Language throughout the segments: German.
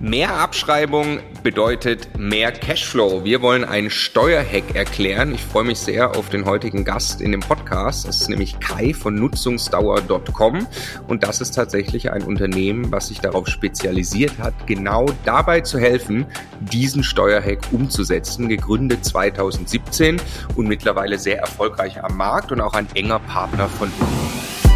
Mehr Abschreibung bedeutet mehr Cashflow. Wir wollen einen Steuerhack erklären. Ich freue mich sehr auf den heutigen Gast in dem Podcast. Das ist nämlich Kai von Nutzungsdauer.com und das ist tatsächlich ein Unternehmen, was sich darauf spezialisiert hat, genau dabei zu helfen, diesen Steuerhack umzusetzen. Gegründet 2017 und mittlerweile sehr erfolgreich am Markt und auch ein enger Partner von uns.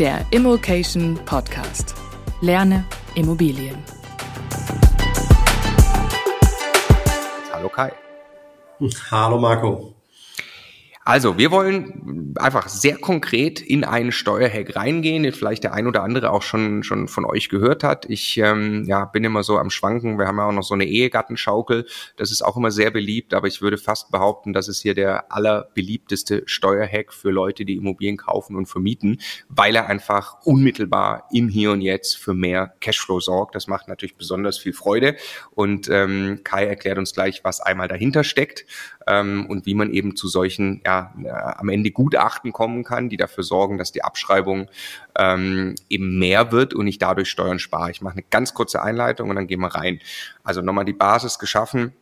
Der Immokation Podcast. Lerne Immobilien. Hallo Kai. Hallo Marco. Also, wir wollen einfach sehr konkret in einen Steuerhack reingehen, den vielleicht der ein oder andere auch schon, schon von euch gehört hat. Ich ähm, ja, bin immer so am Schwanken. Wir haben ja auch noch so eine Ehegattenschaukel. Das ist auch immer sehr beliebt, aber ich würde fast behaupten, das ist hier der allerbeliebteste Steuerhack für Leute, die Immobilien kaufen und vermieten, weil er einfach unmittelbar im Hier und Jetzt für mehr Cashflow sorgt. Das macht natürlich besonders viel Freude. Und ähm, Kai erklärt uns gleich, was einmal dahinter steckt ähm, und wie man eben zu solchen ja, äh, am Ende Gutachten kommen kann, die dafür sorgen, dass die Abschreibung ähm, eben mehr wird und ich dadurch Steuern spare. Ich mache eine ganz kurze Einleitung und dann gehen wir rein. Also nochmal die Basis geschaffen.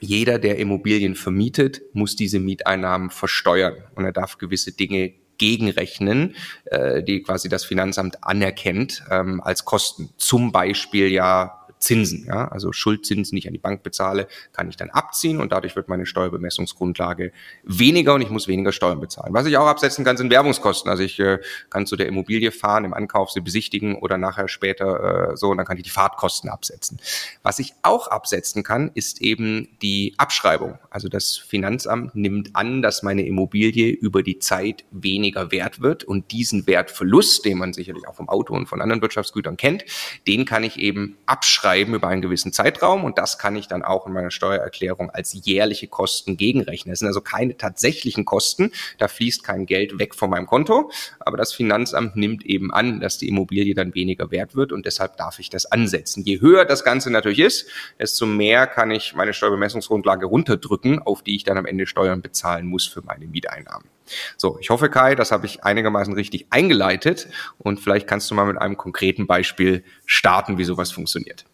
Jeder, der Immobilien vermietet, muss diese Mieteinnahmen versteuern und er darf gewisse Dinge gegenrechnen, äh, die quasi das Finanzamt anerkennt ähm, als Kosten. Zum Beispiel ja Zinsen. Ja? Also Schuldzinsen, die ich an die Bank bezahle, kann ich dann abziehen und dadurch wird meine Steuerbemessungsgrundlage weniger und ich muss weniger Steuern bezahlen. Was ich auch absetzen kann, sind Werbungskosten. Also ich äh, kann zu der Immobilie fahren, im Ankauf sie besichtigen oder nachher später äh, so und dann kann ich die Fahrtkosten absetzen. Was ich auch absetzen kann, ist eben die Abschreibung. Also das Finanzamt nimmt an, dass meine Immobilie über die Zeit weniger wert wird und diesen Wertverlust, den man sicherlich auch vom Auto und von anderen Wirtschaftsgütern kennt, den kann ich eben abschreiben schreiben über einen gewissen Zeitraum und das kann ich dann auch in meiner Steuererklärung als jährliche Kosten gegenrechnen. Das sind also keine tatsächlichen Kosten, da fließt kein Geld weg von meinem Konto, aber das Finanzamt nimmt eben an, dass die Immobilie dann weniger wert wird und deshalb darf ich das ansetzen. Je höher das Ganze natürlich ist, desto mehr kann ich meine Steuerbemessungsgrundlage runterdrücken, auf die ich dann am Ende Steuern bezahlen muss für meine Mieteinnahmen. So, ich hoffe, Kai, das habe ich einigermaßen richtig eingeleitet und vielleicht kannst du mal mit einem konkreten Beispiel starten, wie sowas funktioniert.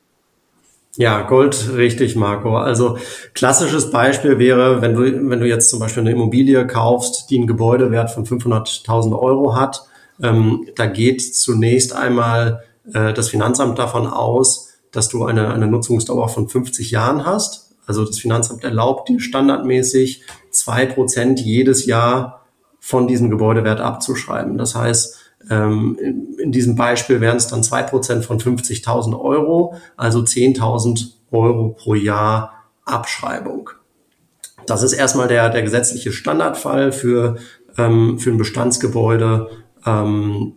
Ja, Gold richtig, Marco. Also klassisches Beispiel wäre, wenn du, wenn du jetzt zum Beispiel eine Immobilie kaufst, die einen Gebäudewert von 500.000 Euro hat, ähm, da geht zunächst einmal äh, das Finanzamt davon aus, dass du eine, eine Nutzungsdauer von 50 Jahren hast. Also das Finanzamt erlaubt dir standardmäßig zwei Prozent jedes Jahr von diesem Gebäudewert abzuschreiben. Das heißt, ähm, in diesem Beispiel wären es dann zwei Prozent von 50.000 Euro, also 10.000 Euro pro Jahr Abschreibung. Das ist erstmal der, der gesetzliche Standardfall für, ähm, für ein Bestandsgebäude. Ähm,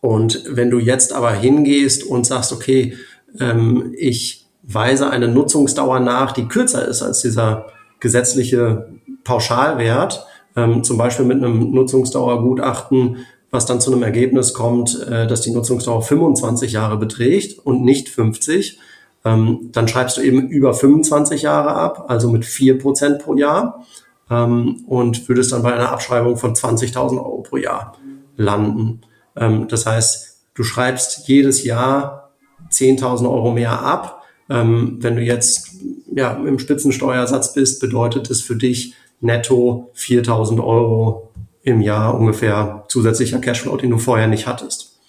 und wenn du jetzt aber hingehst und sagst, okay, ähm, ich weise eine Nutzungsdauer nach, die kürzer ist als dieser gesetzliche Pauschalwert, ähm, zum Beispiel mit einem Nutzungsdauergutachten was dann zu einem Ergebnis kommt, äh, dass die Nutzungsdauer 25 Jahre beträgt und nicht 50, ähm, dann schreibst du eben über 25 Jahre ab, also mit 4% pro Jahr ähm, und würdest dann bei einer Abschreibung von 20.000 Euro pro Jahr landen. Ähm, das heißt, du schreibst jedes Jahr 10.000 Euro mehr ab. Ähm, wenn du jetzt ja, im Spitzensteuersatz bist, bedeutet es für dich netto 4.000 Euro im Jahr ungefähr zusätzlicher Cashflow, den du vorher nicht hattest.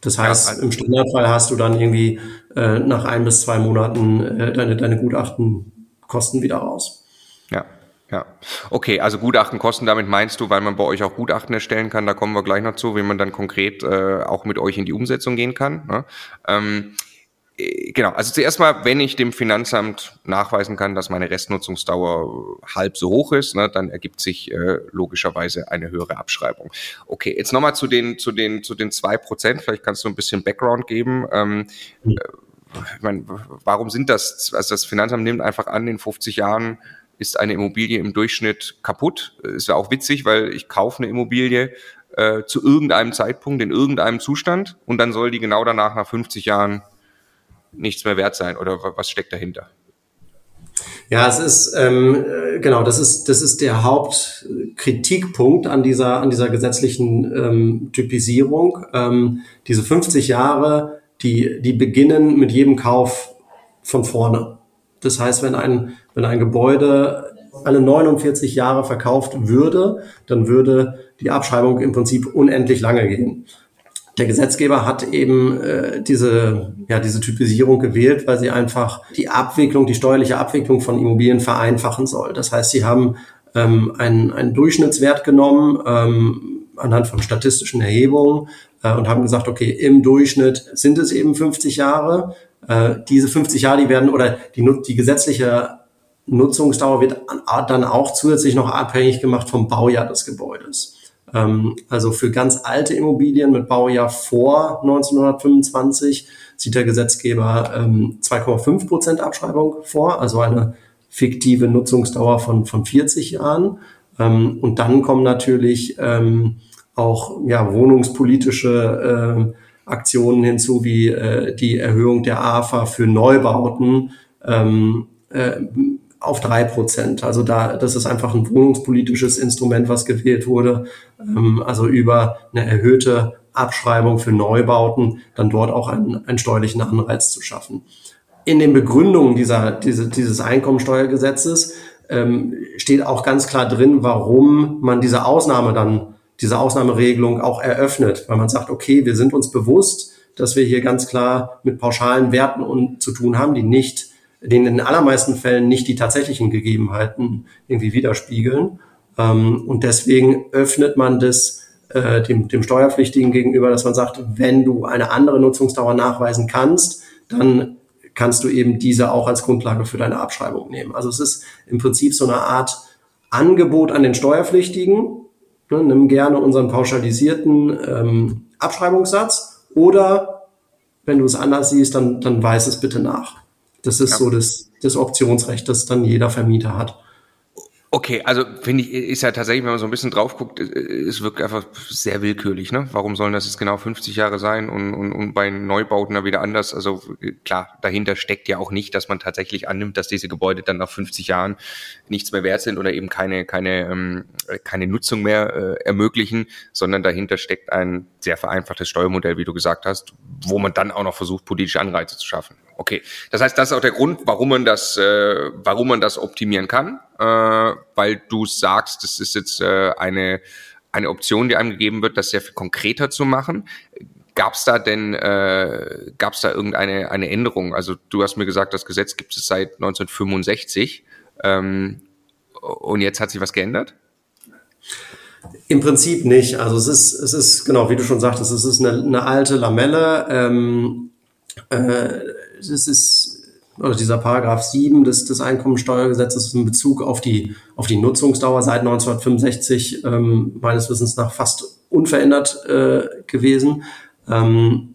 Das heißt, ja, also im Standardfall hast du dann irgendwie äh, nach ein bis zwei Monaten äh, deine, deine Gutachtenkosten wieder raus. Ja, ja. Okay, also Gutachtenkosten, damit meinst du, weil man bei euch auch Gutachten erstellen kann, da kommen wir gleich noch zu, wie man dann konkret äh, auch mit euch in die Umsetzung gehen kann. Ne? Ähm, äh, genau, also zuerst mal, wenn ich dem Finanzamt nachweisen kann, dass meine Restnutzungsdauer halb so hoch ist, ne, dann ergibt sich äh, logischerweise eine höhere Abschreibung. Okay, jetzt nochmal zu den, zu den, zu den zwei Prozent. Vielleicht kannst du ein bisschen Background geben. Ähm, mhm. ich meine, warum sind das? Also das Finanzamt nimmt einfach an, in 50 Jahren ist eine Immobilie im Durchschnitt kaputt. Ist ja auch witzig, weil ich kaufe eine Immobilie äh, zu irgendeinem Zeitpunkt in irgendeinem Zustand und dann soll die genau danach nach 50 Jahren nichts mehr wert sein oder was steckt dahinter? Ja, es ist ähm, äh, genau, das ist das ist der Hauptkritikpunkt an dieser an dieser gesetzlichen ähm, Typisierung. Ähm, diese 50 Jahre, die die beginnen mit jedem Kauf von vorne. Das heißt, wenn ein wenn ein Gebäude alle 49 Jahre verkauft würde, dann würde die Abschreibung im Prinzip unendlich lange gehen der Gesetzgeber hat eben äh, diese, ja, diese Typisierung gewählt, weil sie einfach die Abwicklung, die steuerliche Abwicklung von Immobilien vereinfachen soll. Das heißt, sie haben ähm, einen, einen Durchschnittswert genommen ähm, anhand von statistischen Erhebungen äh, und haben gesagt, okay, im Durchschnitt sind es eben 50 Jahre. Äh, diese 50 Jahre, die werden oder die, die gesetzliche Nutzungsdauer wird dann auch zusätzlich noch abhängig gemacht vom Baujahr des Gebäudes. Ähm, also für ganz alte Immobilien mit Baujahr vor 1925 sieht der Gesetzgeber 2,5 ähm, Prozent Abschreibung vor, also eine fiktive Nutzungsdauer von, von 40 Jahren. Ähm, und dann kommen natürlich auch ja, wohnungspolitische Aktionen hinzu, wie äh, die Erhöhung der AFA für Neubauten äh, auf drei Prozent. Also da, das ist einfach ein wohnungspolitisches Instrument, was gewählt wurde. Ähm, also über eine erhöhte Abschreibung für Neubauten dann dort auch einen, einen steuerlichen Anreiz zu schaffen. In den Begründungen dieser, diese, dieses Einkommensteuergesetzes ähm, steht auch ganz klar drin, warum man diese Ausnahme dann, diese Ausnahmeregelung auch eröffnet, weil man sagt, okay, wir sind uns bewusst, dass wir hier ganz klar mit pauschalen Werten zu tun haben, die nicht den in den allermeisten Fällen nicht die tatsächlichen Gegebenheiten irgendwie widerspiegeln. Ähm, und deswegen öffnet man das äh, dem, dem Steuerpflichtigen gegenüber, dass man sagt, wenn du eine andere Nutzungsdauer nachweisen kannst, dann kannst du eben diese auch als Grundlage für deine Abschreibung nehmen. Also es ist im Prinzip so eine Art Angebot an den Steuerpflichtigen. Ne, nimm gerne unseren pauschalisierten ähm, Abschreibungssatz oder wenn du es anders siehst, dann, dann weiß es bitte nach. Das ist ja. so das, das Optionsrecht, das dann jeder Vermieter hat. Okay, also finde ich, ist ja tatsächlich, wenn man so ein bisschen drauf guckt, es wirkt einfach sehr willkürlich. Ne? Warum sollen das jetzt genau 50 Jahre sein und, und, und bei Neubauten da wieder anders? Also klar, dahinter steckt ja auch nicht, dass man tatsächlich annimmt, dass diese Gebäude dann nach 50 Jahren nichts mehr wert sind oder eben keine, keine, ähm, keine Nutzung mehr äh, ermöglichen, sondern dahinter steckt ein sehr vereinfachtes Steuermodell, wie du gesagt hast, wo man dann auch noch versucht, politische Anreize zu schaffen. Okay, das heißt, das ist auch der Grund, warum man das, äh, warum man das optimieren kann, äh, weil du sagst, das ist jetzt äh, eine eine Option, die einem gegeben wird, das sehr viel konkreter zu machen. Gab es da denn, äh, gab es da irgendeine eine Änderung? Also du hast mir gesagt, das Gesetz gibt es seit 1965 ähm, und jetzt hat sich was geändert? Im Prinzip nicht. Also es ist, es ist genau, wie du schon sagtest, es ist eine, eine alte Lamelle. Ähm, äh, das ist oder dieser Paragraph 7 des, des Einkommensteuergesetzes in Bezug auf die, auf die Nutzungsdauer seit 1965 ähm, meines Wissens nach fast unverändert äh, gewesen. Ähm,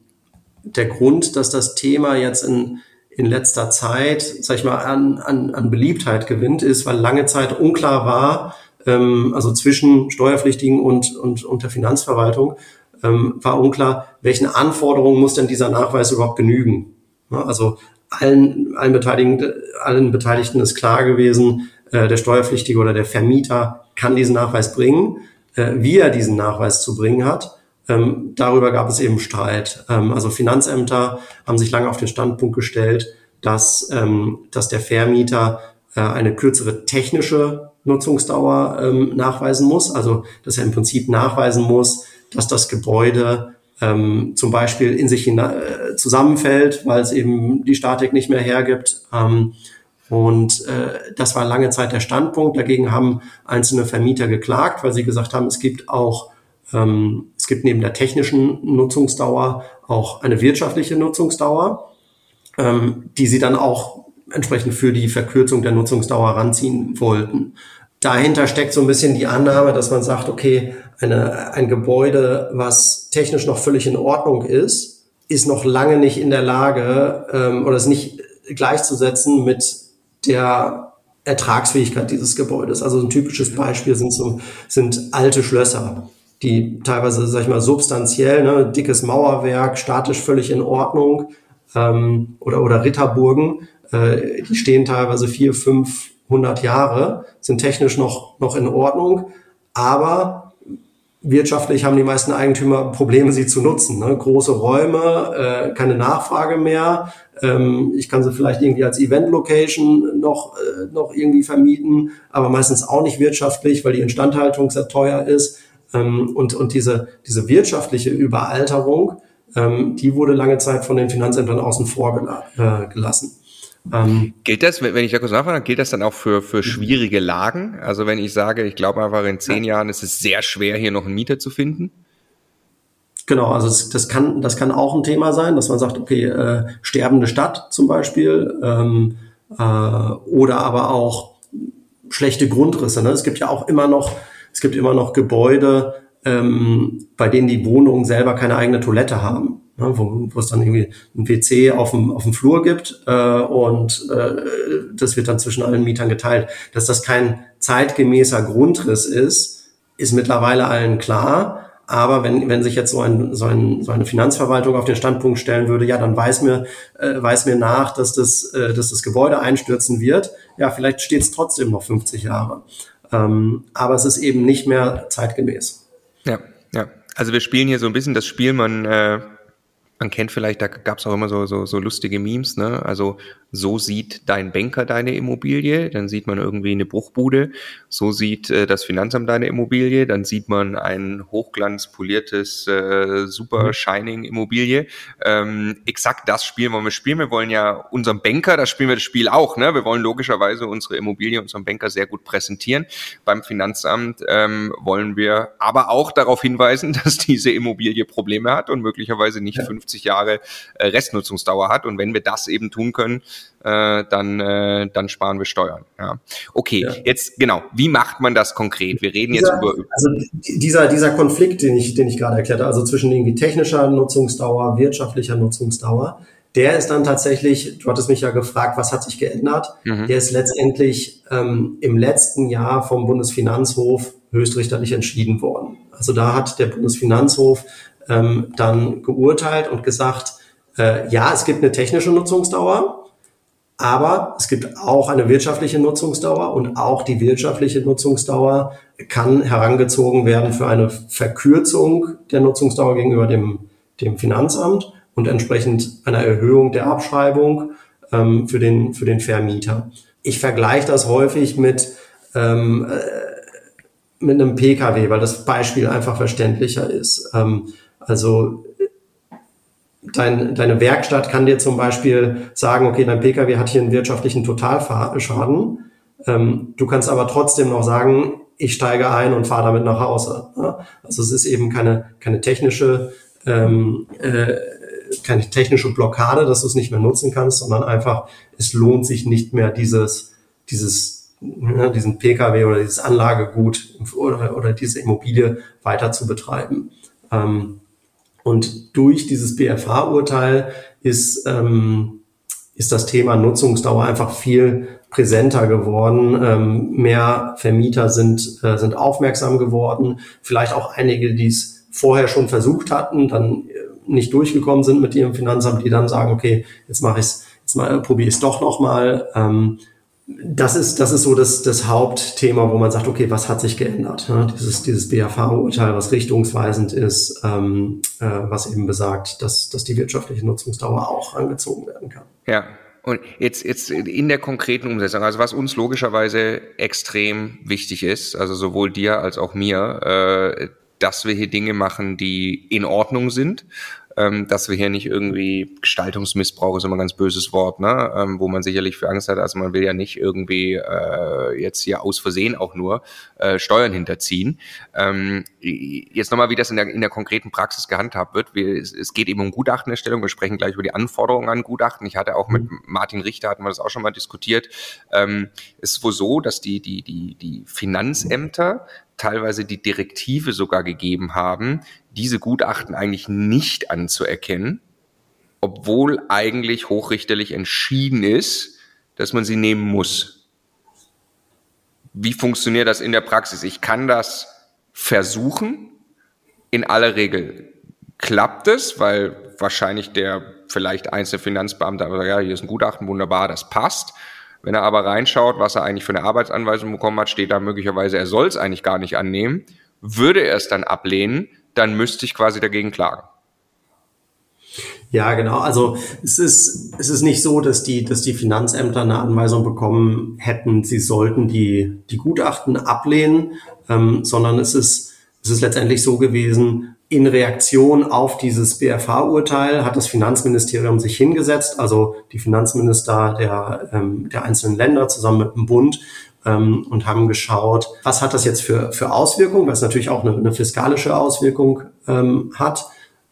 der Grund, dass das Thema jetzt in, in letzter Zeit, sag ich mal, an, an, an Beliebtheit gewinnt, ist, weil lange Zeit unklar war, ähm, also zwischen Steuerpflichtigen und, und, und der Finanzverwaltung, ähm, war unklar, welchen Anforderungen muss denn dieser Nachweis überhaupt genügen. Also allen, allen, Beteiligten, allen Beteiligten ist klar gewesen, äh, der Steuerpflichtige oder der Vermieter kann diesen Nachweis bringen. Äh, wie er diesen Nachweis zu bringen hat, ähm, darüber gab es eben Streit. Ähm, also Finanzämter haben sich lange auf den Standpunkt gestellt, dass, ähm, dass der Vermieter äh, eine kürzere technische Nutzungsdauer ähm, nachweisen muss. Also dass er im Prinzip nachweisen muss, dass das Gebäude ähm, zum Beispiel in sich äh, zusammenfällt, weil es eben die Statik nicht mehr hergibt. Ähm, und äh, das war lange Zeit der Standpunkt. Dagegen haben einzelne Vermieter geklagt, weil sie gesagt haben, es gibt auch, ähm, es gibt neben der technischen Nutzungsdauer auch eine wirtschaftliche Nutzungsdauer, ähm, die sie dann auch entsprechend für die Verkürzung der Nutzungsdauer ranziehen wollten. Dahinter steckt so ein bisschen die Annahme, dass man sagt, okay, eine, ein Gebäude, was technisch noch völlig in Ordnung ist, ist noch lange nicht in der Lage ähm, oder ist nicht gleichzusetzen mit der Ertragsfähigkeit dieses Gebäudes. Also ein typisches Beispiel sind so sind alte Schlösser, die teilweise, sag ich mal, substanziell, ne, dickes Mauerwerk, statisch völlig in Ordnung, ähm, oder, oder Ritterburgen, äh, die stehen teilweise vier, fünf, hundert Jahre, sind technisch noch, noch in Ordnung, aber wirtschaftlich haben die meisten Eigentümer Probleme, sie zu nutzen. Ne? Große Räume, äh, keine Nachfrage mehr. Ähm, ich kann sie vielleicht irgendwie als Event-Location noch, äh, noch irgendwie vermieten, aber meistens auch nicht wirtschaftlich, weil die Instandhaltung sehr teuer ist. Ähm, und, und diese, diese wirtschaftliche Überalterung, ähm, die wurde lange Zeit von den Finanzämtern außen vor äh, gelassen. Ähm, gilt das, wenn ich da kurz nachfrage, gilt das dann auch für, für schwierige Lagen? Also wenn ich sage, ich glaube einfach in zehn ja. Jahren ist es sehr schwer, hier noch einen Mieter zu finden? Genau, also das, das, kann, das kann auch ein Thema sein, dass man sagt, okay, äh, sterbende Stadt zum Beispiel ähm, äh, oder aber auch schlechte Grundrisse. Ne? Es gibt ja auch immer noch, es gibt immer noch Gebäude, ähm, bei denen die Wohnungen selber keine eigene Toilette haben ne, wo, wo es dann irgendwie ein WC auf dem, auf dem Flur gibt äh, und äh, das wird dann zwischen allen Mietern geteilt. Dass das kein zeitgemäßer Grundriss ist, ist mittlerweile allen klar. Aber wenn, wenn sich jetzt so, ein, so, ein, so eine Finanzverwaltung auf den Standpunkt stellen würde, ja, dann weiß mir, äh, weiß mir nach, dass das, äh, dass das Gebäude einstürzen wird. Ja, vielleicht steht es trotzdem noch 50 Jahre. Ähm, aber es ist eben nicht mehr zeitgemäß. Ja, ja. Also wir spielen hier so ein bisschen das Spiel, man äh, man kennt vielleicht, da gab es auch immer so, so, so lustige Memes, ne? Also so sieht dein Banker deine Immobilie, dann sieht man irgendwie eine Bruchbude, so sieht äh, das Finanzamt deine Immobilie, dann sieht man ein hochglanzpoliertes, äh, super mhm. shining Immobilie. Ähm, exakt das Spiel wollen wir spielen. Wir wollen ja unserem Banker, das spielen wir das Spiel auch, ne? Wir wollen logischerweise unsere Immobilie unserem Banker sehr gut präsentieren. Beim Finanzamt ähm, wollen wir aber auch darauf hinweisen, dass diese Immobilie Probleme hat und möglicherweise nicht ja. 50 Jahre äh, Restnutzungsdauer hat. Und wenn wir das eben tun können, äh, dann, äh, dann sparen wir Steuern. Ja. Okay, ja. jetzt genau, wie macht man das konkret? Wir reden dieser, jetzt über. Also dieser, dieser Konflikt, den ich, den ich gerade erklärte, also zwischen irgendwie technischer Nutzungsdauer, wirtschaftlicher Nutzungsdauer, der ist dann tatsächlich, du hattest mich ja gefragt, was hat sich geändert? Mhm. Der ist letztendlich ähm, im letzten Jahr vom Bundesfinanzhof höchstrichterlich entschieden worden. Also da hat der Bundesfinanzhof ähm, dann geurteilt und gesagt, äh, ja, es gibt eine technische Nutzungsdauer, aber es gibt auch eine wirtschaftliche Nutzungsdauer und auch die wirtschaftliche Nutzungsdauer kann herangezogen werden für eine Verkürzung der Nutzungsdauer gegenüber dem, dem Finanzamt und entsprechend einer Erhöhung der Abschreibung ähm, für, den, für den Vermieter. Ich vergleiche das häufig mit, ähm, äh, mit einem Pkw, weil das Beispiel einfach verständlicher ist. Ähm, also dein, deine Werkstatt kann dir zum Beispiel sagen, okay, dein Pkw hat hier einen wirtschaftlichen Totalschaden. Ähm, du kannst aber trotzdem noch sagen, ich steige ein und fahre damit nach Hause. Ja? Also es ist eben keine, keine technische ähm, äh, keine technische Blockade, dass du es nicht mehr nutzen kannst, sondern einfach, es lohnt sich nicht mehr dieses, dieses, ja, diesen Pkw oder dieses Anlagegut oder, oder diese Immobilie weiter zu betreiben. Ähm, und durch dieses BFH-Urteil ist, ähm, ist das Thema Nutzungsdauer einfach viel präsenter geworden. Ähm, mehr Vermieter sind, äh, sind aufmerksam geworden. Vielleicht auch einige, die es vorher schon versucht hatten, dann äh, nicht durchgekommen sind mit ihrem Finanzamt, die dann sagen, okay, jetzt mache ich es, jetzt mal probiere ich es doch nochmal. Ähm, das ist, das ist so das, das Hauptthema, wo man sagt, okay, was hat sich geändert? Ja, dieses, dieses BAV-Urteil, was richtungsweisend ist, ähm, äh, was eben besagt, dass, dass die wirtschaftliche Nutzungsdauer auch angezogen werden kann. Ja. Und jetzt, jetzt in der konkreten Umsetzung, also was uns logischerweise extrem wichtig ist, also sowohl dir als auch mir, äh, dass wir hier Dinge machen, die in Ordnung sind, ähm, dass wir hier nicht irgendwie Gestaltungsmissbrauch ist immer ein ganz böses Wort, ne? ähm, wo man sicherlich für Angst hat. Also man will ja nicht irgendwie äh, jetzt hier aus Versehen auch nur äh, Steuern hinterziehen. Ähm, jetzt nochmal, wie das in der, in der konkreten Praxis gehandhabt wird. Wir, es, es geht eben um Gutachtenerstellung. Wir sprechen gleich über die Anforderungen an Gutachten. Ich hatte auch mit mhm. Martin Richter, hatten wir das auch schon mal diskutiert. Ähm, es ist wohl so, dass die, die, die, die Finanzämter teilweise die Direktive sogar gegeben haben, diese Gutachten eigentlich nicht anzuerkennen, obwohl eigentlich hochrichterlich entschieden ist, dass man sie nehmen muss. Wie funktioniert das in der Praxis? Ich kann das versuchen. In aller Regel klappt es, weil wahrscheinlich der vielleicht einzelne Finanzbeamte, aber ja, hier ist ein Gutachten, wunderbar, das passt. Wenn er aber reinschaut, was er eigentlich für eine Arbeitsanweisung bekommen hat, steht da möglicherweise, er soll es eigentlich gar nicht annehmen. Würde er es dann ablehnen, dann müsste ich quasi dagegen klagen. Ja, genau. Also es ist, es ist nicht so, dass die, dass die Finanzämter eine Anweisung bekommen hätten, sie sollten die, die Gutachten ablehnen, ähm, sondern es ist, es ist letztendlich so gewesen, in Reaktion auf dieses BFH-Urteil hat das Finanzministerium sich hingesetzt, also die Finanzminister der, ähm, der einzelnen Länder zusammen mit dem Bund ähm, und haben geschaut, was hat das jetzt für, für Auswirkungen, was natürlich auch eine, eine fiskalische Auswirkung ähm, hat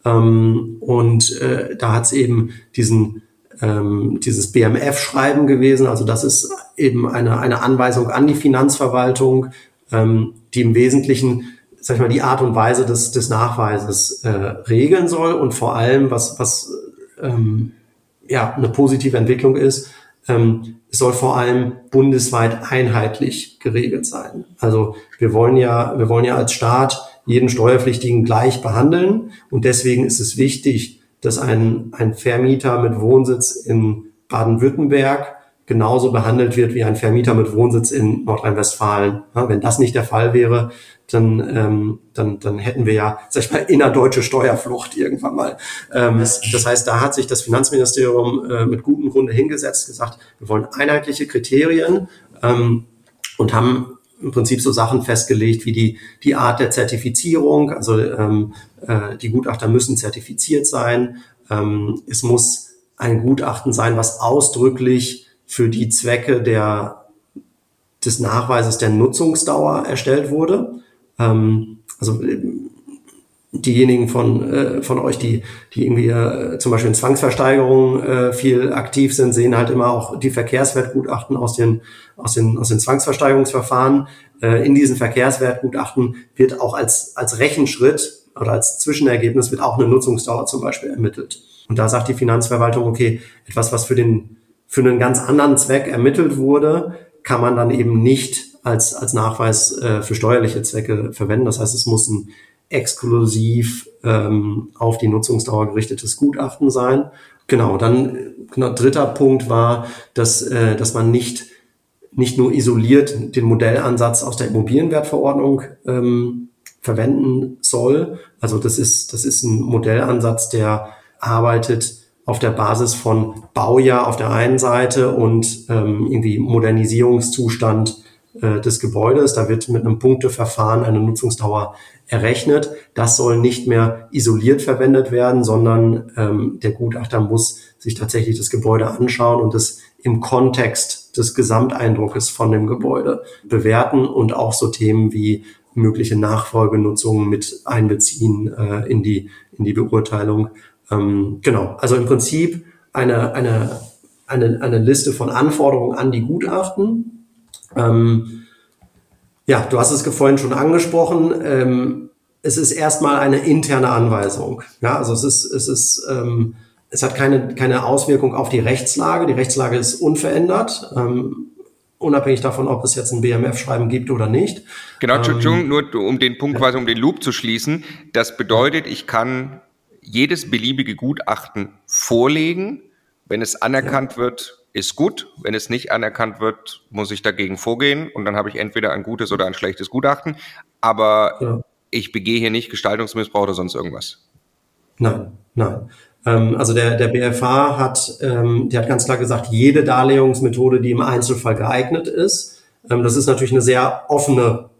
ähm, und äh, da hat es eben diesen ähm, dieses BMF-Schreiben gewesen. Also das ist eben eine, eine Anweisung an die Finanzverwaltung, ähm, die im Wesentlichen sag ich mal, die Art und Weise des, des Nachweises äh, regeln soll und vor allem, was, was ähm, ja eine positive Entwicklung ist, ähm, es soll vor allem bundesweit einheitlich geregelt sein. Also wir wollen ja, wir wollen ja als Staat jeden Steuerpflichtigen gleich behandeln. Und deswegen ist es wichtig, dass ein, ein Vermieter mit Wohnsitz in Baden-Württemberg genauso behandelt wird wie ein Vermieter mit Wohnsitz in Nordrhein-Westfalen. Ja, wenn das nicht der Fall wäre, dann, ähm, dann, dann hätten wir ja, sag ich mal, innerdeutsche Steuerflucht irgendwann mal. Ähm, das heißt, da hat sich das Finanzministerium äh, mit gutem Grunde hingesetzt, gesagt, wir wollen einheitliche Kriterien ähm, und haben im Prinzip so Sachen festgelegt wie die, die Art der Zertifizierung. Also ähm, äh, die Gutachter müssen zertifiziert sein. Ähm, es muss ein Gutachten sein, was ausdrücklich für die Zwecke der, des Nachweises der Nutzungsdauer erstellt wurde. Ähm, also diejenigen von, äh, von euch, die, die irgendwie äh, zum Beispiel in Zwangsversteigerungen äh, viel aktiv sind, sehen halt immer auch die Verkehrswertgutachten aus den, aus den, aus den Zwangsversteigerungsverfahren. Äh, in diesen Verkehrswertgutachten wird auch als, als Rechenschritt oder als Zwischenergebnis wird auch eine Nutzungsdauer zum Beispiel ermittelt. Und da sagt die Finanzverwaltung, okay, etwas, was für den, für einen ganz anderen Zweck ermittelt wurde, kann man dann eben nicht als, als Nachweis äh, für steuerliche Zwecke verwenden. Das heißt, es muss ein exklusiv ähm, auf die Nutzungsdauer gerichtetes Gutachten sein. Genau, dann genau, dritter Punkt war, dass, äh, dass man nicht, nicht nur isoliert den Modellansatz aus der Immobilienwertverordnung ähm, verwenden soll. Also das ist, das ist ein Modellansatz, der arbeitet auf der Basis von Baujahr auf der einen Seite und ähm, irgendwie Modernisierungszustand äh, des Gebäudes. Da wird mit einem Punkteverfahren eine Nutzungsdauer errechnet. Das soll nicht mehr isoliert verwendet werden, sondern ähm, der Gutachter muss sich tatsächlich das Gebäude anschauen und es im Kontext des Gesamteindruckes von dem Gebäude bewerten und auch so Themen wie mögliche Nachfolgenutzungen mit einbeziehen äh, in die in die Beurteilung. Ähm, genau, also im Prinzip eine eine eine, eine Liste von Anforderungen an die Gutachten, ähm, ja, du hast es vorhin schon angesprochen. Ähm, es ist erstmal eine interne Anweisung. Ja, also es ist, es ist, ähm, es hat keine, keine Auswirkung auf die Rechtslage. Die Rechtslage ist unverändert. Ähm, unabhängig davon, ob es jetzt ein BMF-Schreiben gibt oder nicht. Genau, ähm, nur um den Punkt quasi, um den Loop zu schließen. Das bedeutet, ich kann jedes beliebige Gutachten vorlegen. Wenn es anerkannt ja. wird, ist gut. Wenn es nicht anerkannt wird, muss ich dagegen vorgehen und dann habe ich entweder ein gutes oder ein schlechtes Gutachten. Aber ja. ich begehe hier nicht Gestaltungsmissbrauch oder sonst irgendwas. Nein, nein. Ähm, also der, der BFH hat, ähm, der hat ganz klar gesagt, jede Darlehungsmethode, die im Einzelfall geeignet ist, ähm, das ist natürlich eine sehr offene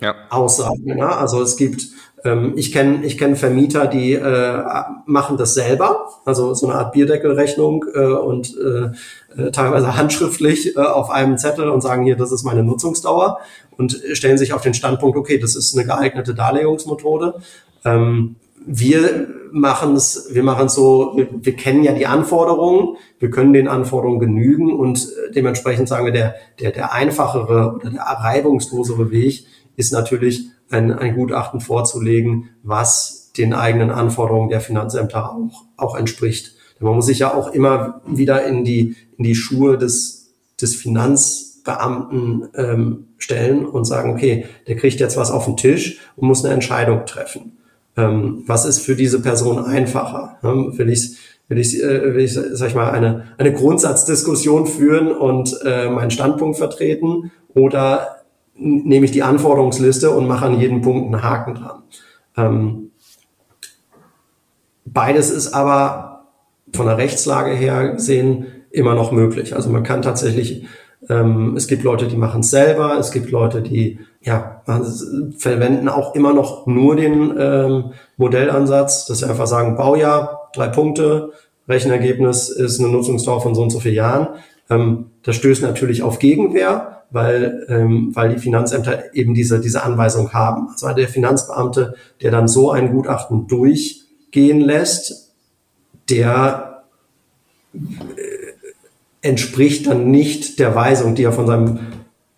ja. Aussage. Ne? Also es gibt ähm, ich kenne ich kenn Vermieter, die äh, machen das selber, also so eine Art Bierdeckelrechnung äh, und äh, äh, teilweise handschriftlich äh, auf einem Zettel und sagen hier, das ist meine Nutzungsdauer und stellen sich auf den Standpunkt, okay, das ist eine geeignete Darlegungsmethode. Ähm, wir machen es, wir machen so, wir, wir, kennen ja die Anforderungen, wir können den Anforderungen genügen und äh, dementsprechend sagen wir, der, der, der einfachere oder der reibungslosere Weg ist natürlich ein, ein Gutachten vorzulegen, was den eigenen Anforderungen der Finanzämter auch, auch entspricht. Man muss sich ja auch immer wieder in die, in die Schuhe des, des Finanzbeamten ähm, stellen und sagen, okay, der kriegt jetzt was auf den Tisch und muss eine Entscheidung treffen. ähm, was ist für diese Person einfacher? Ähm, will ich, will ich, äh, will ich, sag ich mal, eine, eine Grundsatzdiskussion führen und äh, meinen Standpunkt vertreten oder nehme ich die Anforderungsliste und mache an jedem Punkt einen Haken dran? Ähm, beides ist aber von der Rechtslage her gesehen immer noch möglich. Also man kann tatsächlich ähm, es gibt Leute, die machen es selber. Es gibt Leute, die ja, verwenden auch immer noch nur den ähm, Modellansatz, dass sie einfach sagen, Baujahr, drei Punkte, Rechenergebnis ist eine Nutzungsdauer von so und so vielen Jahren. Ähm, das stößt natürlich auf Gegenwehr, weil, ähm, weil die Finanzämter eben diese, diese Anweisung haben. Also der Finanzbeamte, der dann so ein Gutachten durchgehen lässt, der äh, entspricht dann nicht der Weisung, die er von seinem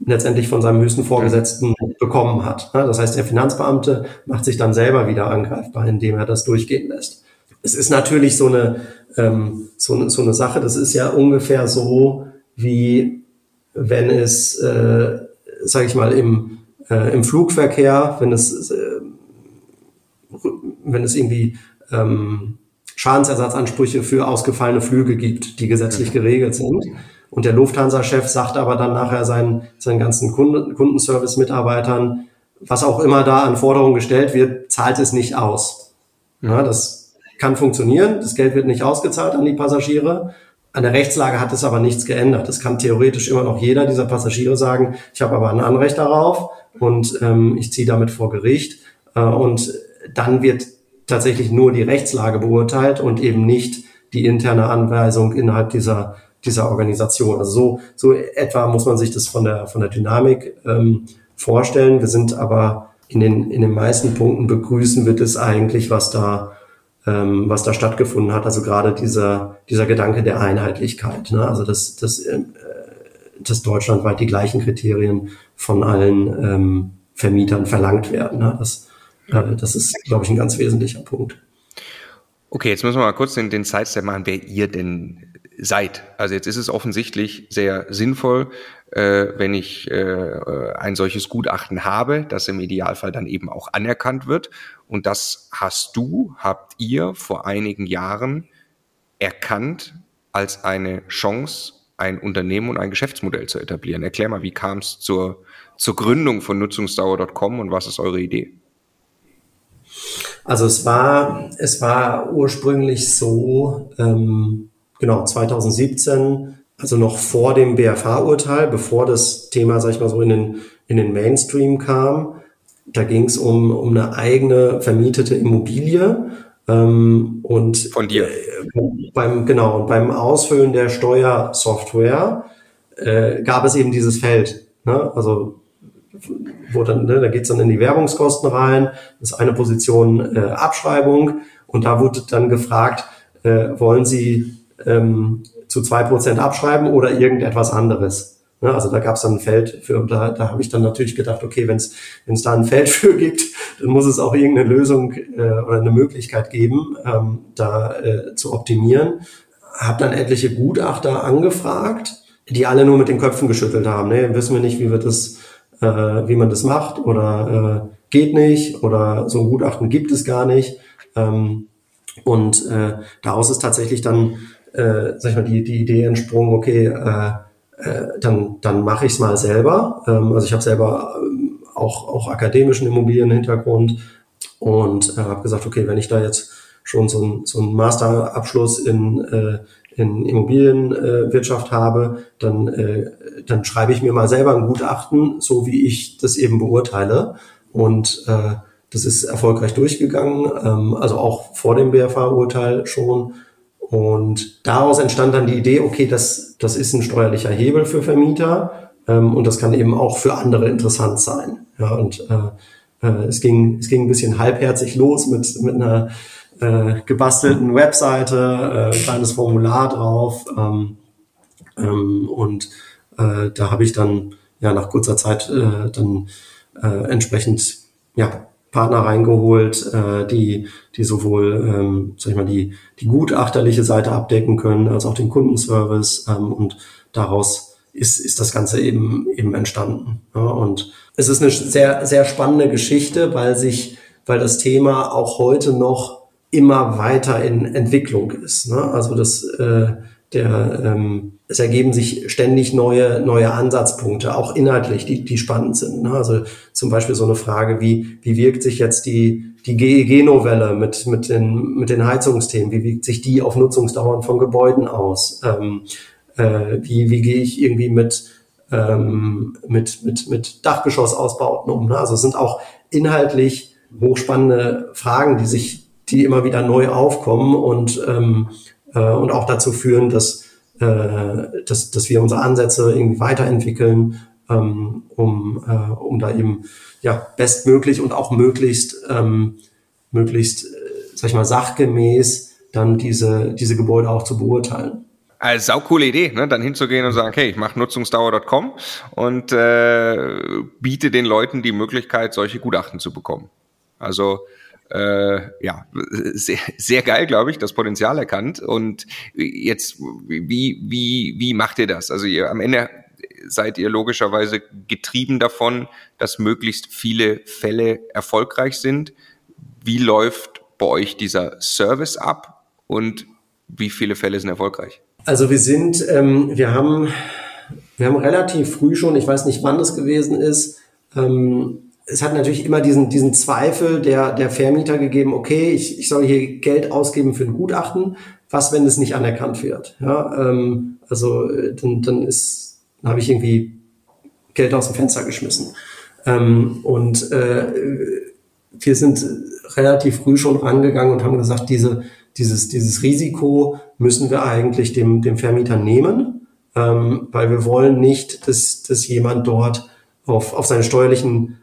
letztendlich von seinem höchsten Vorgesetzten bekommen hat. Das heißt, der Finanzbeamte macht sich dann selber wieder angreifbar, indem er das durchgehen lässt. Es ist natürlich so eine, ähm, so, eine, so eine Sache, das ist ja ungefähr so, wie wenn es, äh, sage ich mal, im, äh, im Flugverkehr, wenn es, äh, wenn es irgendwie ähm, Schadensersatzansprüche für ausgefallene Flüge gibt, die gesetzlich geregelt sind. Und der Lufthansa-Chef sagt aber dann nachher seinen, seinen ganzen Kunden, Kundenservice-Mitarbeitern, was auch immer da an Forderungen gestellt wird, zahlt es nicht aus. Ja, das kann funktionieren. Das Geld wird nicht ausgezahlt an die Passagiere. An der Rechtslage hat es aber nichts geändert. Es kann theoretisch immer noch jeder dieser Passagiere sagen, ich habe aber ein Anrecht darauf und ähm, ich ziehe damit vor Gericht. Äh, und dann wird tatsächlich nur die Rechtslage beurteilt und eben nicht die interne Anweisung innerhalb dieser, dieser Organisation. Also so, so etwa muss man sich das von der, von der Dynamik ähm, vorstellen. Wir sind aber in den, in den meisten Punkten begrüßen wird es eigentlich, was da, ähm, was da stattgefunden hat. Also gerade dieser, dieser Gedanke der Einheitlichkeit. Ne? Also dass, dass, äh, dass deutschlandweit die gleichen Kriterien von allen ähm, Vermietern verlangt werden. Ne? Das, äh, das ist, glaube ich, ein ganz wesentlicher Punkt. Okay, jetzt müssen wir mal kurz den, den Sidestep machen, wer ihr denn seid. Also jetzt ist es offensichtlich sehr sinnvoll, äh, wenn ich äh, ein solches Gutachten habe, das im Idealfall dann eben auch anerkannt wird. Und das hast du, habt ihr vor einigen Jahren erkannt als eine Chance, ein Unternehmen und ein Geschäftsmodell zu etablieren. Erklär mal, wie kam es zur, zur Gründung von Nutzungsdauer.com und was ist eure Idee? Also es war, es war ursprünglich so, ähm, genau, 2017, also noch vor dem BFH-Urteil, bevor das Thema, sag ich mal so, in den, in den Mainstream kam, da ging es um, um eine eigene vermietete Immobilie. Ähm, und von dir. Äh, beim, genau, beim Ausfüllen der Steuersoftware äh, gab es eben dieses Feld. Ne? Also wo dann, ne, da geht's dann in die Werbungskosten rein, das ist eine Position äh, Abschreibung und da wurde dann gefragt, äh, wollen Sie ähm, zu zwei Prozent abschreiben oder irgendetwas anderes? Ne, also da gab's dann ein Feld für, und da, da habe ich dann natürlich gedacht, okay, wenn es da ein Feld für gibt, dann muss es auch irgendeine Lösung äh, oder eine Möglichkeit geben, ähm, da äh, zu optimieren. Habe dann etliche Gutachter angefragt, die alle nur mit den Köpfen geschüttelt haben. Ne? Wissen wir nicht, wie wir das äh, wie man das macht oder äh, geht nicht oder so ein Gutachten gibt es gar nicht. Ähm, und äh, daraus ist tatsächlich dann, äh, sag ich mal, die, die Idee entsprungen, okay, äh, äh, dann, dann mache ich es mal selber. Ähm, also ich habe selber ähm, auch, auch akademischen Immobilienhintergrund und äh, habe gesagt, okay, wenn ich da jetzt schon so ein, so ein Masterabschluss in, äh, in Immobilienwirtschaft habe, dann, äh, dann schreibe ich mir mal selber ein Gutachten, so wie ich das eben beurteile. Und äh, das ist erfolgreich durchgegangen, ähm, also auch vor dem BFH-Urteil schon. Und daraus entstand dann die Idee, okay, das, das ist ein steuerlicher Hebel für Vermieter ähm, und das kann eben auch für andere interessant sein. Ja, und äh, äh, es, ging, es ging ein bisschen halbherzig los mit, mit einer äh, gebastelten Webseite, äh, kleines Formular drauf. Ähm, ähm, und äh, da habe ich dann ja nach kurzer Zeit äh, dann äh, entsprechend ja, Partner reingeholt, äh, die, die sowohl, ähm, sag ich mal, die, die gutachterliche Seite abdecken können, als auch den Kundenservice. Ähm, und daraus ist, ist das Ganze eben, eben entstanden. Ja, und es ist eine sehr, sehr spannende Geschichte, weil sich weil das Thema auch heute noch immer weiter in Entwicklung ist. Ne? Also das, äh, der, ähm, es ergeben sich ständig neue, neue Ansatzpunkte, auch inhaltlich, die, die spannend sind. Ne? Also zum Beispiel so eine Frage, wie, wie wirkt sich jetzt die, die GEG-Novelle mit, mit, den, mit den Heizungsthemen, wie wirkt sich die auf Nutzungsdauern von Gebäuden aus? Ähm, äh, wie, wie gehe ich irgendwie mit, ähm, mit, mit, mit Dachgeschossausbauten um? Ne? Also es sind auch inhaltlich hochspannende Fragen, die sich, die immer wieder neu aufkommen und, ähm, äh, und auch dazu führen, dass, äh, dass, dass wir unsere Ansätze irgendwie weiterentwickeln, ähm, um, äh, um da eben ja, bestmöglich und auch möglichst, ähm, möglichst, äh, sag ich mal, sachgemäß dann diese, diese Gebäude auch zu beurteilen. Also saukoole Idee, ne? dann hinzugehen und sagen, okay, ich mache nutzungsdauer.com und äh, biete den Leuten die Möglichkeit, solche Gutachten zu bekommen. Also äh, ja, sehr, sehr geil, glaube ich, das Potenzial erkannt. Und jetzt, wie, wie, wie macht ihr das? Also ihr, am Ende seid ihr logischerweise getrieben davon, dass möglichst viele Fälle erfolgreich sind. Wie läuft bei euch dieser Service ab und wie viele Fälle sind erfolgreich? Also wir sind, ähm, wir haben, wir haben relativ früh schon, ich weiß nicht, wann das gewesen ist, ähm, es hat natürlich immer diesen, diesen Zweifel der, der Vermieter gegeben, okay, ich, ich soll hier Geld ausgeben für ein Gutachten, was, wenn es nicht anerkannt wird? Ja, ähm, also dann, dann ist, dann habe ich irgendwie Geld aus dem Fenster geschmissen. Ähm, und äh, wir sind relativ früh schon rangegangen und haben gesagt, diese, dieses, dieses Risiko müssen wir eigentlich dem, dem Vermieter nehmen, ähm, weil wir wollen nicht, dass, dass jemand dort auf, auf seine steuerlichen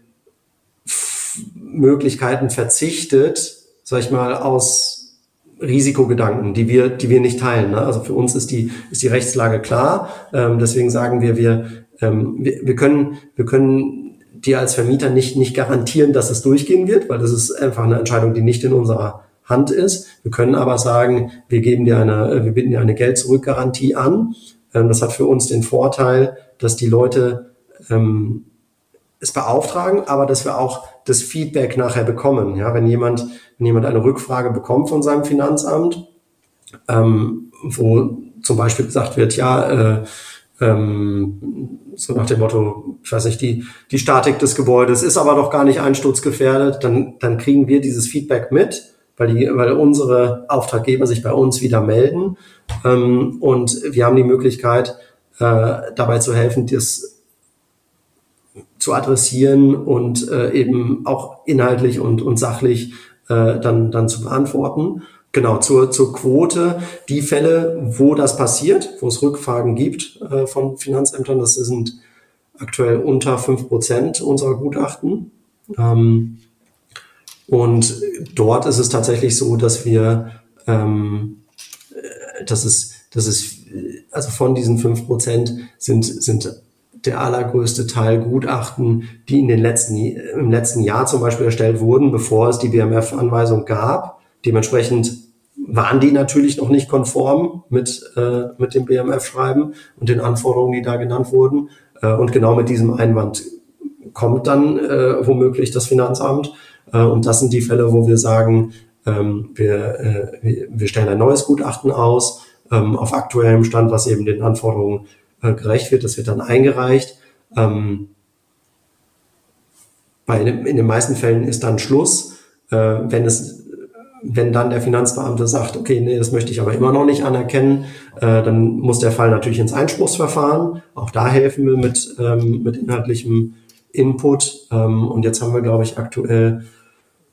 Möglichkeiten verzichtet, sag ich mal, aus Risikogedanken, die wir, die wir nicht teilen. Ne? Also für uns ist die, ist die Rechtslage klar. Ähm, deswegen sagen wir, wir, ähm, wir, wir können, wir können dir als Vermieter nicht, nicht garantieren, dass es durchgehen wird, weil das ist einfach eine Entscheidung, die nicht in unserer Hand ist. Wir können aber sagen, wir geben dir eine, wir bieten dir eine Geld-Zurück-Garantie an. Ähm, das hat für uns den Vorteil, dass die Leute ähm, es beauftragen, aber dass wir auch das Feedback nachher bekommen. Ja, wenn jemand, wenn jemand eine Rückfrage bekommt von seinem Finanzamt, ähm, wo zum Beispiel gesagt wird, ja, äh, ähm, so nach dem Motto, ich weiß nicht, die, die Statik des Gebäudes ist aber doch gar nicht einsturzgefährdet, dann, dann kriegen wir dieses Feedback mit weil, die, weil unsere Auftraggeber sich bei uns wieder melden. Ähm, und wir haben die Möglichkeit, äh, dabei zu helfen, das zu adressieren und äh, eben auch inhaltlich und, und sachlich äh, dann, dann zu beantworten. Genau, zur, zur Quote. Die Fälle, wo das passiert, wo es Rückfragen gibt äh, von Finanzämtern, das sind aktuell unter fünf Prozent unserer Gutachten. Ähm, und dort ist es tatsächlich so, dass wir, ähm, dass es, dass es, also von diesen fünf Prozent sind, sind der allergrößte Teil Gutachten, die in den letzten, im letzten Jahr zum Beispiel erstellt wurden, bevor es die BMF-Anweisung gab. Dementsprechend waren die natürlich noch nicht konform mit, äh, mit dem BMF-Schreiben und den Anforderungen, die da genannt wurden. Äh, und genau mit diesem Einwand kommt dann äh, womöglich das Finanzamt äh, und das sind die Fälle, wo wir sagen, ähm, wir, äh, wir stellen ein neues Gutachten aus ähm, auf aktuellem Stand, was eben den Anforderungen äh, gerecht wird. Das wird dann eingereicht. Ähm, bei, in den meisten Fällen ist dann Schluss. wenn es wenn dann der Finanzbeamte sagt, okay, nee, das möchte ich aber immer noch nicht anerkennen, äh, dann muss der Fall natürlich ins Einspruchsverfahren. Auch da helfen wir mit, ähm, mit inhaltlichem Input. Ähm, und jetzt haben wir, glaube ich, aktuell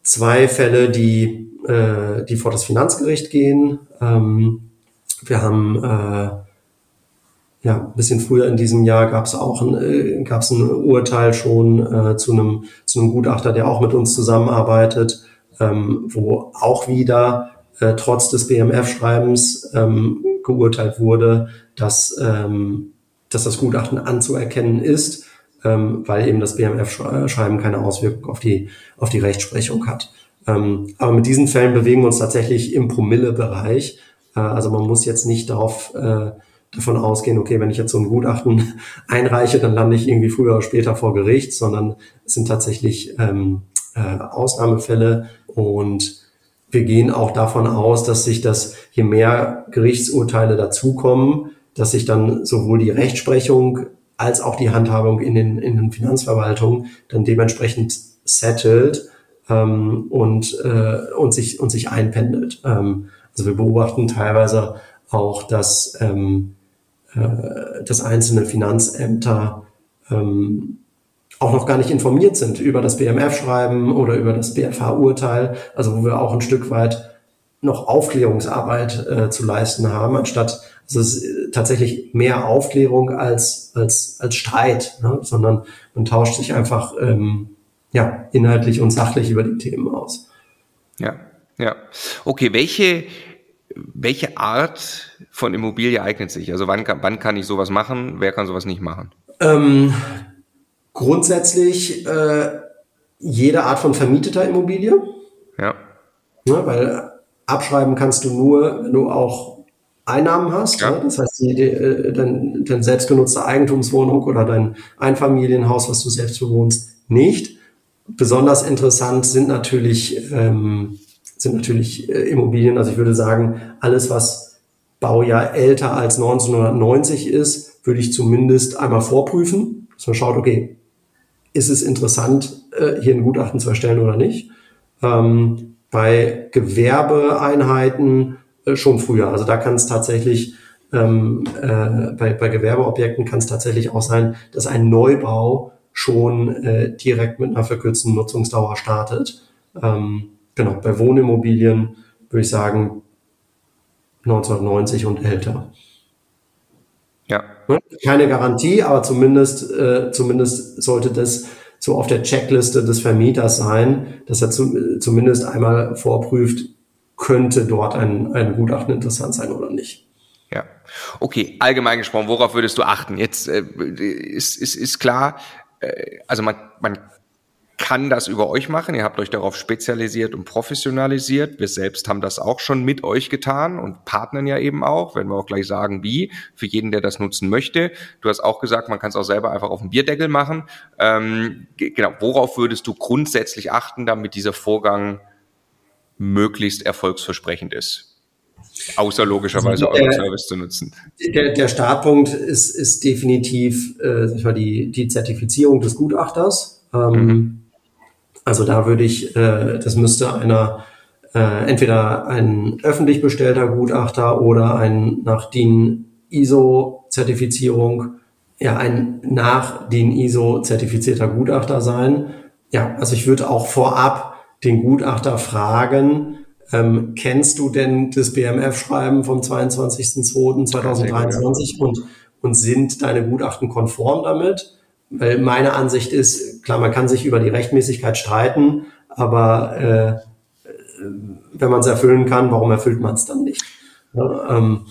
zwei Fälle, die, äh, die vor das Finanzgericht gehen. Ähm, wir haben äh, ja ein bisschen früher in diesem Jahr gab es auch ein, äh, gab's ein Urteil schon äh, zu einem zu einem Gutachter, der auch mit uns zusammenarbeitet, ähm, wo auch wieder äh, trotz des BMF-Schreibens ähm, geurteilt wurde, dass ähm, dass das Gutachten anzuerkennen ist ähm, weil eben das BMF-Schreiben keine Auswirkung auf die, auf die Rechtsprechung hat. Ähm, aber mit diesen Fällen bewegen wir uns tatsächlich im Promille-Bereich. Äh, also man muss jetzt nicht darauf äh, davon ausgehen, okay, wenn ich jetzt so ein Gutachten einreiche, dann lande ich irgendwie früher oder später vor Gericht, sondern es sind tatsächlich ähm, äh, Ausnahmefälle und wir gehen auch davon aus, dass sich das, je mehr Gerichtsurteile dazukommen, dass sich dann sowohl die Rechtsprechung als auch die Handhabung in den, in den Finanzverwaltungen dann dementsprechend settelt ähm, und, äh, und, sich, und sich einpendelt. Ähm, also wir beobachten teilweise auch, dass, ähm, äh, dass einzelne Finanzämter ähm, auch noch gar nicht informiert sind über das BMF-Schreiben oder über das BFH-Urteil, also wo wir auch ein Stück weit noch Aufklärungsarbeit äh, zu leisten haben, anstatt also es ist äh, tatsächlich mehr Aufklärung als als als Streit, ne? sondern man tauscht sich einfach ähm, ja inhaltlich und sachlich über die Themen aus. Ja, ja. Okay, welche welche Art von Immobilie eignet sich? Also wann kann, wann kann ich sowas machen? Wer kann sowas nicht machen? Ähm, grundsätzlich äh, jede Art von vermieteter Immobilie. Ja. ja. Weil abschreiben kannst du nur, wenn du auch Einnahmen hast. Ja. Ne? Das heißt, die, die, äh, dein, dein selbstgenutzte Eigentumswohnung oder dein Einfamilienhaus, was du selbst bewohnst, nicht. Besonders interessant sind natürlich, ähm, sind natürlich äh, Immobilien. Also ich würde sagen, alles, was Baujahr älter als 1990 ist, würde ich zumindest einmal vorprüfen, dass man schaut, okay, ist es interessant, äh, hier ein Gutachten zu erstellen oder nicht. Ähm, bei Gewerbeeinheiten äh, schon früher. Also da kann es tatsächlich ähm, äh, bei, bei Gewerbeobjekten kann es tatsächlich auch sein, dass ein Neubau schon äh, direkt mit einer verkürzten Nutzungsdauer startet. Ähm, genau, bei Wohnimmobilien würde ich sagen 1990 und älter. Ja. Ne? Keine Garantie, aber zumindest, äh, zumindest sollte das so auf der Checkliste des Vermieters sein, dass er zu, zumindest einmal vorprüft, könnte dort ein, ein Gutachten interessant sein oder nicht. Ja, okay. Allgemein gesprochen, worauf würdest du achten? Jetzt äh, ist, ist, ist klar, äh, also man, man kann das über euch machen. Ihr habt euch darauf spezialisiert und professionalisiert. Wir selbst haben das auch schon mit euch getan und partnern ja eben auch, wenn wir auch gleich sagen, wie, für jeden, der das nutzen möchte. Du hast auch gesagt, man kann es auch selber einfach auf dem Bierdeckel machen. Ähm, genau, worauf würdest du grundsätzlich achten, damit dieser Vorgang möglichst erfolgsversprechend ist? Außer logischerweise also euren Service zu nutzen. Der, der Startpunkt ist, ist definitiv äh, die, die Zertifizierung des Gutachters. Ähm, mhm. Also da würde ich, äh, das müsste einer äh, entweder ein öffentlich bestellter Gutachter oder ein nach DIN ISO-Zertifizierung, ja, ein nach DIN ISO-zertifizierter Gutachter sein. Ja, also ich würde auch vorab den Gutachter fragen, ähm, kennst du denn das BMF-Schreiben vom 22.02.2023 und, und sind deine Gutachten konform damit? Weil meine Ansicht ist, klar, man kann sich über die Rechtmäßigkeit streiten, aber äh, wenn man es erfüllen kann, warum erfüllt man es dann nicht? Ja, ähm,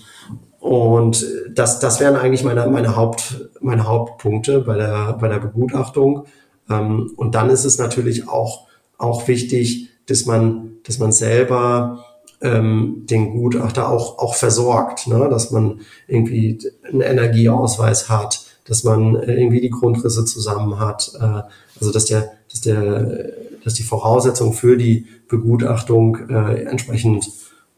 und das, das wären eigentlich meine, meine, Haupt, meine Hauptpunkte bei der, bei der Begutachtung. Ähm, und dann ist es natürlich auch, auch wichtig, dass man, dass man selber ähm, den Gutachter auch, auch versorgt, ne? dass man irgendwie einen Energieausweis hat, dass man äh, irgendwie die Grundrisse zusammen hat, äh, also dass der, dass der, dass die Voraussetzungen für die Begutachtung äh, entsprechend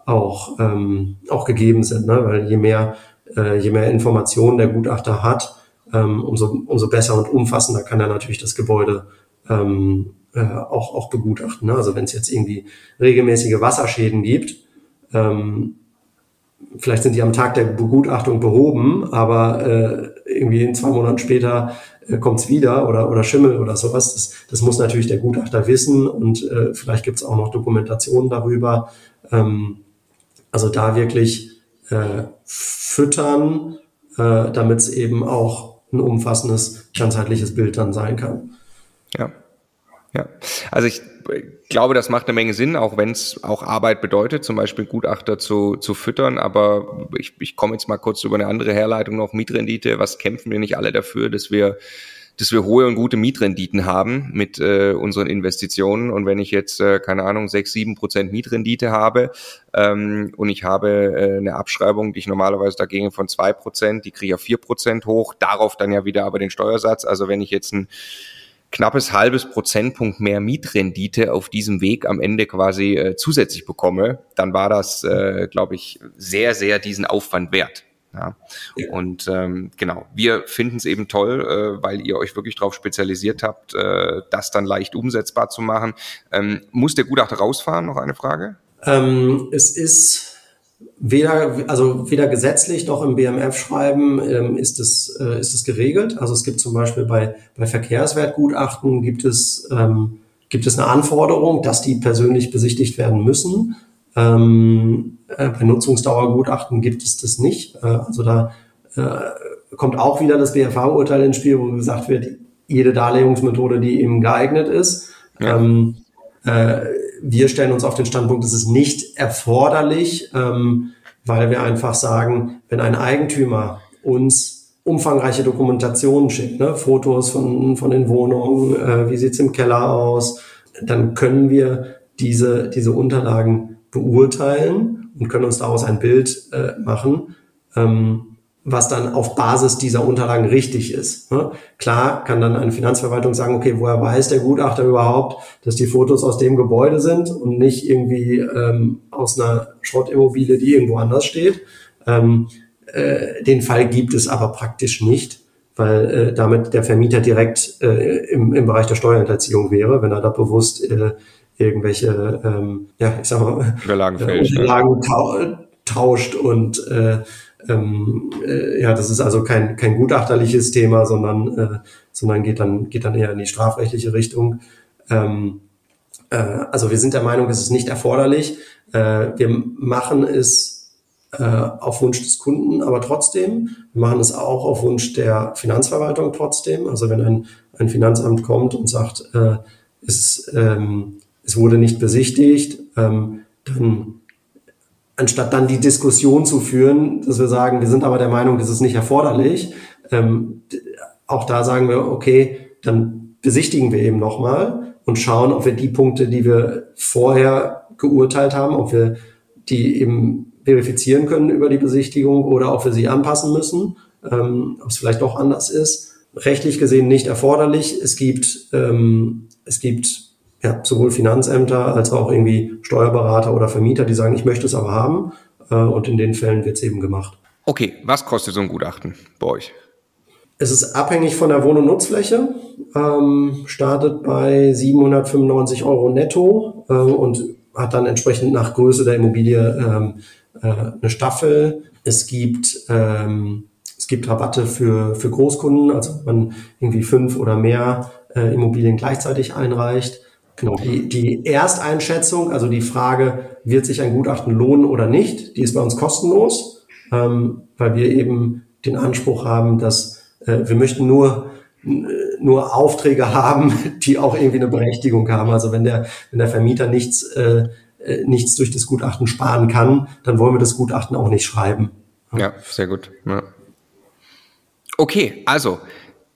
auch ähm, auch gegeben sind, ne? weil je mehr äh, je mehr Informationen der Gutachter hat, ähm, umso umso besser und umfassender kann er natürlich das Gebäude ähm, äh, auch auch begutachten. Ne? Also wenn es jetzt irgendwie regelmäßige Wasserschäden gibt, ähm, vielleicht sind die am Tag der Begutachtung behoben, aber äh, irgendwie in zwei Monaten später äh, kommt es wieder oder, oder Schimmel oder sowas. Das, das muss natürlich der Gutachter wissen und äh, vielleicht gibt es auch noch Dokumentationen darüber. Ähm, also da wirklich äh, füttern, äh, damit es eben auch ein umfassendes, ganzheitliches Bild dann sein kann. Ja. Ja, also ich glaube, das macht eine Menge Sinn, auch wenn es auch Arbeit bedeutet, zum Beispiel Gutachter zu, zu füttern. Aber ich, ich komme jetzt mal kurz über eine andere Herleitung noch, Mietrendite. Was kämpfen wir nicht alle dafür, dass wir dass wir hohe und gute Mietrenditen haben mit äh, unseren Investitionen. Und wenn ich jetzt, äh, keine Ahnung, sechs, sieben Prozent Mietrendite habe ähm, und ich habe äh, eine Abschreibung, die ich normalerweise dagegen von zwei Prozent, die kriege ich auf vier Prozent hoch, darauf dann ja wieder aber den Steuersatz. Also wenn ich jetzt ein knappes halbes Prozentpunkt mehr Mietrendite auf diesem Weg am Ende quasi äh, zusätzlich bekomme, dann war das, äh, glaube ich, sehr, sehr diesen Aufwand wert. Ja. Und ähm, genau, wir finden es eben toll, äh, weil ihr euch wirklich darauf spezialisiert habt, äh, das dann leicht umsetzbar zu machen. Ähm, muss der Gutachter rausfahren? Noch eine Frage? Ähm, es ist weder, also weder gesetzlich noch im BMF-Schreiben ähm, ist, es, äh, ist es geregelt. Also es gibt zum Beispiel bei, bei Verkehrswertgutachten gibt es, ähm, gibt es eine Anforderung, dass die persönlich besichtigt werden müssen. Ähm, äh, bei Nutzungsdauergutachten gibt es das nicht. Äh, also da äh, kommt auch wieder das BFH-Urteil ins Spiel, wo gesagt wird, jede Darlegungsmethode, die eben geeignet ist. Ja. Wir stellen uns auf den Standpunkt, es ist nicht erforderlich, ähm, weil wir einfach sagen, wenn ein Eigentümer uns umfangreiche Dokumentationen schickt, ne, Fotos von, von den Wohnungen, äh, wie sieht's im Keller aus, dann können wir diese, diese Unterlagen beurteilen und können uns daraus ein Bild äh, machen, ähm, was dann auf Basis dieser Unterlagen richtig ist. Ne? Klar kann dann eine Finanzverwaltung sagen, okay, woher weiß der Gutachter überhaupt, dass die Fotos aus dem Gebäude sind und nicht irgendwie ähm, aus einer Schrottimmobilie, die irgendwo anders steht. Ähm, äh, den Fall gibt es aber praktisch nicht, weil äh, damit der Vermieter direkt äh, im, im Bereich der Steuerhinterziehung wäre, wenn er da bewusst äh, irgendwelche, ähm, ja, ich sag mal, Unterlagen, äh, Unterlagen tau tauscht und äh, ähm, äh, ja, das ist also kein, kein gutachterliches Thema, sondern, äh, sondern geht dann, geht dann eher in die strafrechtliche Richtung. Ähm, äh, also wir sind der Meinung, es ist nicht erforderlich. Äh, wir machen es äh, auf Wunsch des Kunden, aber trotzdem. Wir machen es auch auf Wunsch der Finanzverwaltung trotzdem. Also wenn ein, ein Finanzamt kommt und sagt, äh, es, ähm, es wurde nicht besichtigt, ähm, dann anstatt dann die Diskussion zu führen, dass wir sagen, wir sind aber der Meinung, das ist nicht erforderlich, ähm, auch da sagen wir, okay, dann besichtigen wir eben nochmal und schauen, ob wir die Punkte, die wir vorher geurteilt haben, ob wir die eben verifizieren können über die Besichtigung oder ob wir sie anpassen müssen, ähm, ob es vielleicht doch anders ist. Rechtlich gesehen nicht erforderlich. Es gibt, ähm, es gibt ja, sowohl Finanzämter als auch irgendwie Steuerberater oder Vermieter, die sagen, ich möchte es aber haben. Äh, und in den Fällen wird es eben gemacht. Okay, was kostet so ein Gutachten bei euch? Es ist abhängig von der Wohn- und Nutzfläche, ähm, startet bei 795 Euro netto äh, und hat dann entsprechend nach Größe der Immobilie ähm, äh, eine Staffel. Es gibt, ähm, es gibt Rabatte für, für Großkunden, also wenn man irgendwie fünf oder mehr äh, Immobilien gleichzeitig einreicht. Genau, die, die Ersteinschätzung, also die Frage, wird sich ein Gutachten lohnen oder nicht, die ist bei uns kostenlos, ähm, weil wir eben den Anspruch haben, dass äh, wir möchten nur nur Aufträge haben, die auch irgendwie eine Berechtigung haben. Also wenn der, wenn der Vermieter nichts, äh, äh nichts durch das Gutachten sparen kann, dann wollen wir das Gutachten auch nicht schreiben. Ja, sehr gut. Ja. Okay, also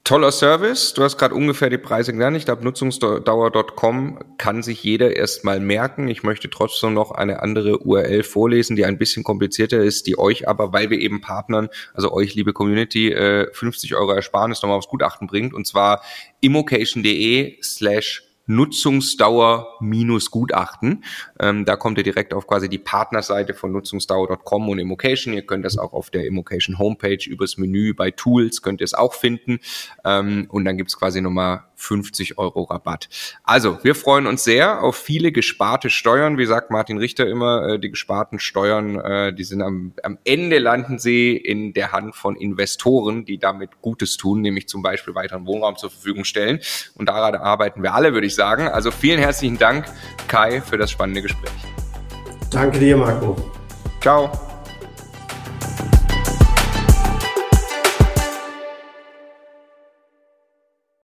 Toller Service. Du hast gerade ungefähr die Preise genannt. Ich glaube, Nutzungsdauer.com kann sich jeder erstmal merken. Ich möchte trotzdem noch eine andere URL vorlesen, die ein bisschen komplizierter ist, die euch aber, weil wir eben Partnern, also euch, liebe Community, 50 äh, Euro Ersparnis nochmal aufs Gutachten bringt. Und zwar immocation.de slash Nutzungsdauer minus Gutachten. Ähm, da kommt ihr direkt auf quasi die Partnerseite von Nutzungsdauer.com und Immocation. Ihr könnt das auch auf der Immocation Homepage übers Menü bei Tools könnt ihr es auch finden. Ähm, und dann gibt's quasi nochmal 50 Euro Rabatt. Also, wir freuen uns sehr auf viele gesparte Steuern. Wie sagt Martin Richter immer, äh, die gesparten Steuern, äh, die sind am, am Ende landen sie in der Hand von Investoren, die damit Gutes tun, nämlich zum Beispiel weiteren Wohnraum zur Verfügung stellen. Und daran arbeiten wir alle, würde ich sagen. Also vielen herzlichen Dank, Kai, für das spannende Gespräch. Danke dir, Marco. Ciao.